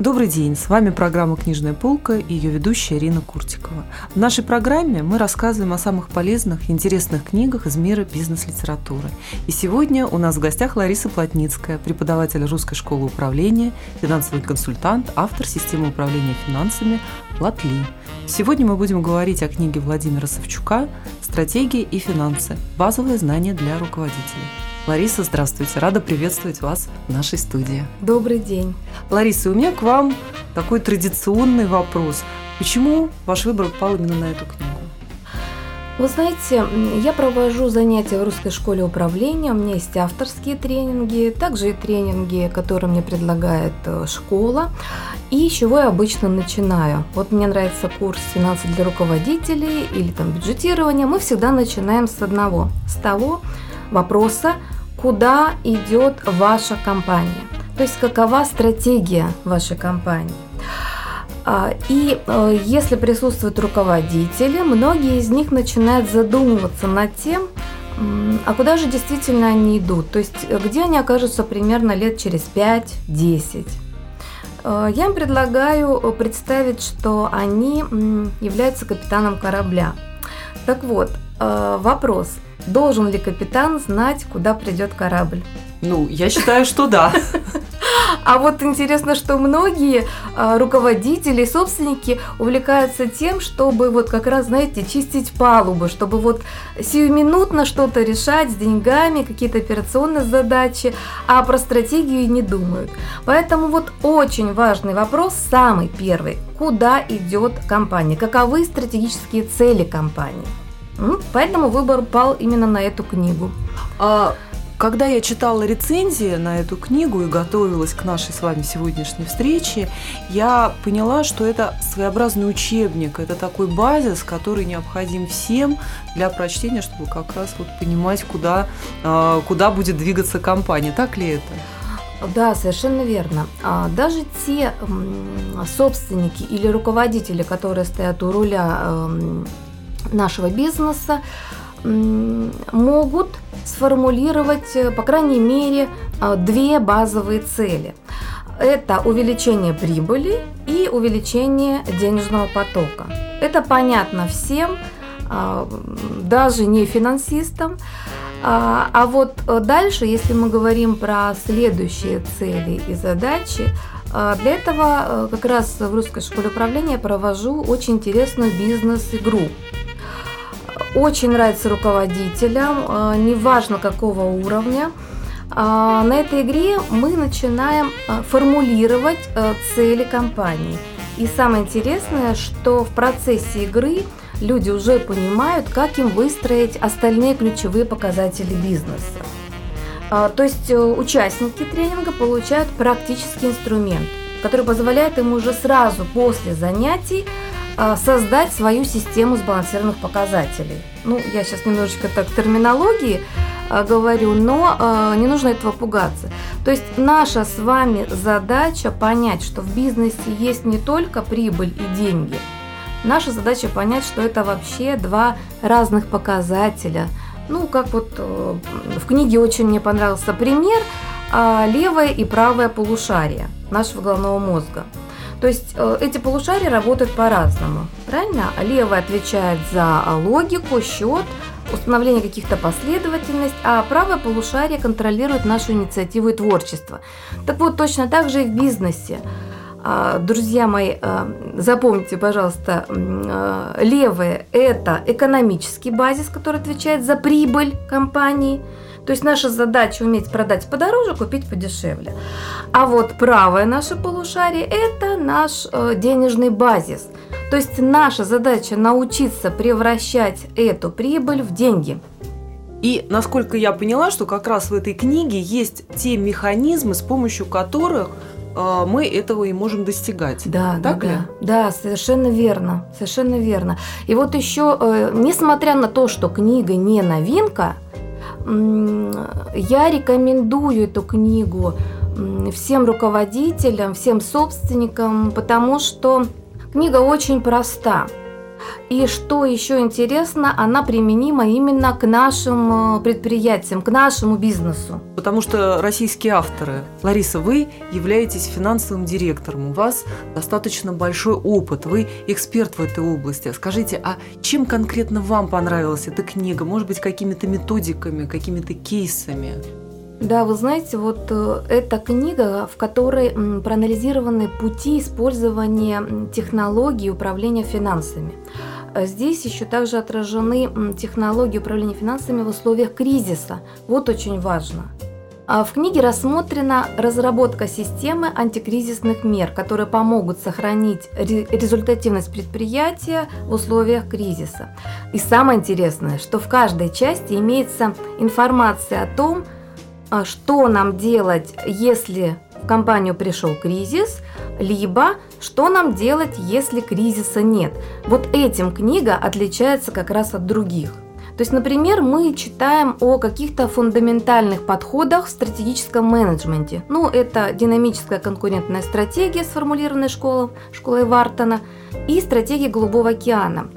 Добрый день, с вами программа «Книжная полка» и ее ведущая Ирина Куртикова. В нашей программе мы рассказываем о самых полезных интересных книгах из мира бизнес-литературы. И сегодня у нас в гостях Лариса Плотницкая, преподаватель Русской школы управления, финансовый консультант, автор системы управления финансами «Платли». Сегодня мы будем говорить о книге Владимира Савчука «Стратегии и финансы. Базовые знания для руководителей». Лариса, здравствуйте. Рада приветствовать вас в нашей студии. Добрый день. Лариса, у меня к вам такой традиционный вопрос. Почему ваш выбор пал именно на эту книгу? Вы знаете, я провожу занятия в русской школе управления, у меня есть авторские тренинги, также и тренинги, которые мне предлагает э, школа. И с чего я обычно начинаю? Вот мне нравится курс «Финансы для руководителей» или там бюджетирование. Мы всегда начинаем с одного, с того вопроса, куда идет ваша компания. То есть какова стратегия вашей компании. А, и э, если присутствуют руководители, многие из них начинают задумываться над тем, а куда же действительно они идут, то есть э, где они окажутся примерно лет через 5-10. Э, я им предлагаю представить, что они являются капитаном корабля. Так вот, вопрос, должен ли капитан знать, куда придет корабль? Ну, я считаю, что да. А вот интересно, что многие а, руководители, собственники увлекаются тем, чтобы вот как раз, знаете, чистить палубы, чтобы вот сиюминутно что-то решать с деньгами, какие-то операционные задачи, а про стратегию не думают. Поэтому вот очень важный вопрос, самый первый, куда идет компания, каковы стратегические цели компании. Поэтому выбор пал именно на эту книгу. А когда я читала рецензии на эту книгу и готовилась к нашей с вами сегодняшней встрече, я поняла, что это своеобразный учебник, это такой базис, который необходим всем для прочтения, чтобы как раз вот понимать, куда, а, куда будет двигаться компания. Так ли это? Да, совершенно верно. А, даже те собственники или руководители, которые стоят у руля нашего бизнеса, могут сформулировать, э, по крайней мере, э, две базовые цели. Это увеличение прибыли и увеличение денежного потока. Это понятно всем, э, даже не финансистам. А, а вот дальше, если мы говорим про следующие цели и задачи, для этого как раз в русской школе управления провожу очень интересную бизнес-игру очень нравится руководителям, э, неважно какого уровня. А, на этой игре мы начинаем э, формулировать э, цели компании. И самое интересное, что в процессе игры люди уже понимают, как им выстроить остальные ключевые показатели бизнеса. А, то есть участники тренинга получают практический инструмент, который позволяет им уже сразу после занятий а, создать свою систему сбалансированных показателей. Ну, я сейчас немножечко так терминологии а, говорю, но а, не нужно этого пугаться. То есть наша с вами задача понять, что в бизнесе есть не только прибыль и деньги. Наша задача понять, что это вообще два разных показателя. Ну, как вот э, в книге очень мне понравился пример левое и правое полушарие нашего головного мозга. То есть э, эти полушария работают по-разному, правильно? Левый отвечает за логику, счет, установление каких-то последовательностей, а правое полушарие контролирует нашу инициативу и творчество. Так вот, точно так же и в бизнесе. А, друзья мои, э, запомните, пожалуйста, э, левое – это экономический базис, который отвечает за прибыль компании – то есть наша задача уметь продать подороже, купить подешевле. А вот правое наше полушарие – это наш э, денежный базис. То есть наша задача научиться превращать эту прибыль в деньги. И насколько я поняла, что как раз в этой книге есть те механизмы, с помощью которых э, мы этого и можем достигать. Да, так да, ли? Да, да, совершенно верно, совершенно верно. И вот еще, э, несмотря на то, что книга не новинка, я рекомендую эту книгу всем руководителям, всем собственникам, потому что книга очень проста. И что еще интересно, она применима именно к нашим э, предприятиям, к нашему бизнесу. Потому что российские авторы. Лариса, вы являетесь финансовым директором, у вас достаточно большой опыт, вы эксперт в этой области. Скажите, а чем конкретно вам понравилась эта книга? Может быть, какими-то методиками, какими-то кейсами? Да, вы знаете, вот э, эта книга, в которой проанализированы пути использования технологий управления финансами. Э, здесь еще также отражены технологии управления финансами в условиях кризиса. Вот очень важно. А в книге рассмотрена разработка системы антикризисных мер, которые помогут сохранить результативность предприятия в условиях кризиса. И самое интересное, что в каждой части имеется информация о том, а что нам делать, если в компанию пришел кризис, либо что нам делать, если кризиса нет. Вот этим книга отличается как раз от других. То есть, например, мы читаем о каких-то фундаментальных подходах в стратегическом менеджменте. Ну, это динамическая конкурентная стратегия, сформулированная школой, школой Вартона, и стратегия Голубого океана.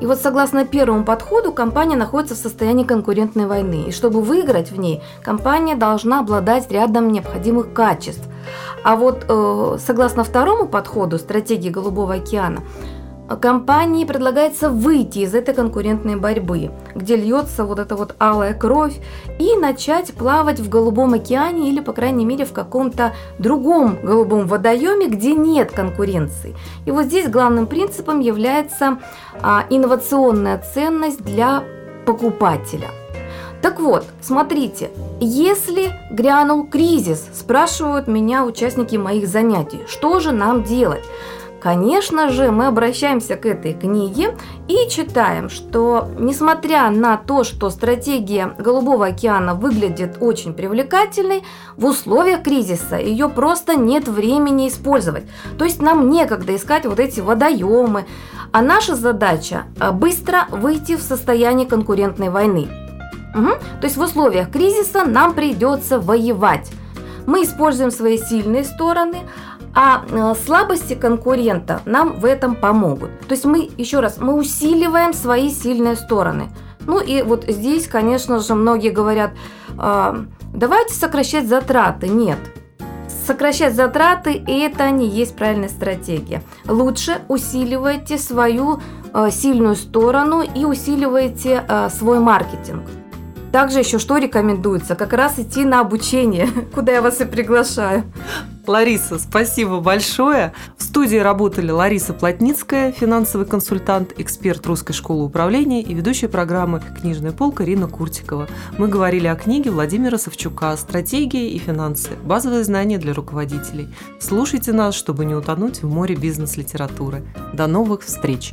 И вот согласно первому подходу компания находится в состоянии конкурентной войны. И чтобы выиграть в ней, компания должна обладать рядом необходимых качеств. А вот э, согласно второму подходу стратегии Голубого океана, компании предлагается выйти из этой конкурентной борьбы, где льется вот эта вот алая кровь, и начать плавать в Голубом океане или, по крайней мере, в каком-то другом голубом водоеме, где нет конкуренции. И вот здесь главным принципом является а, инновационная ценность для покупателя. Так вот, смотрите, если грянул кризис, спрашивают меня участники моих занятий, что же нам делать? Конечно же, мы обращаемся к этой книге и читаем, что несмотря на то, что стратегия Голубого океана выглядит очень привлекательной, в условиях кризиса ее просто нет времени использовать. То есть нам некогда искать вот эти водоемы, а наша задача – быстро выйти в состояние конкурентной войны. Угу. То есть в условиях кризиса нам придется воевать. Мы используем свои сильные стороны, а э, слабости конкурента нам в этом помогут. То есть мы, еще раз, мы усиливаем свои сильные стороны. Ну и вот здесь, конечно же, многие говорят, «А, давайте сокращать затраты. Нет, сокращать затраты – это не есть правильная стратегия. Лучше усиливайте свою э, сильную сторону и усиливайте э, свой маркетинг. Также еще что рекомендуется? Как раз идти на обучение, куда я вас и приглашаю. Лариса, спасибо большое. В студии работали Лариса Плотницкая, финансовый консультант, эксперт Русской школы управления и ведущая программы «Книжная полка» Рина Куртикова. Мы говорили о книге Владимира Савчука «Стратегия и финансы. Базовые знания для руководителей». Слушайте нас, чтобы не утонуть в море бизнес-литературы. До новых встреч!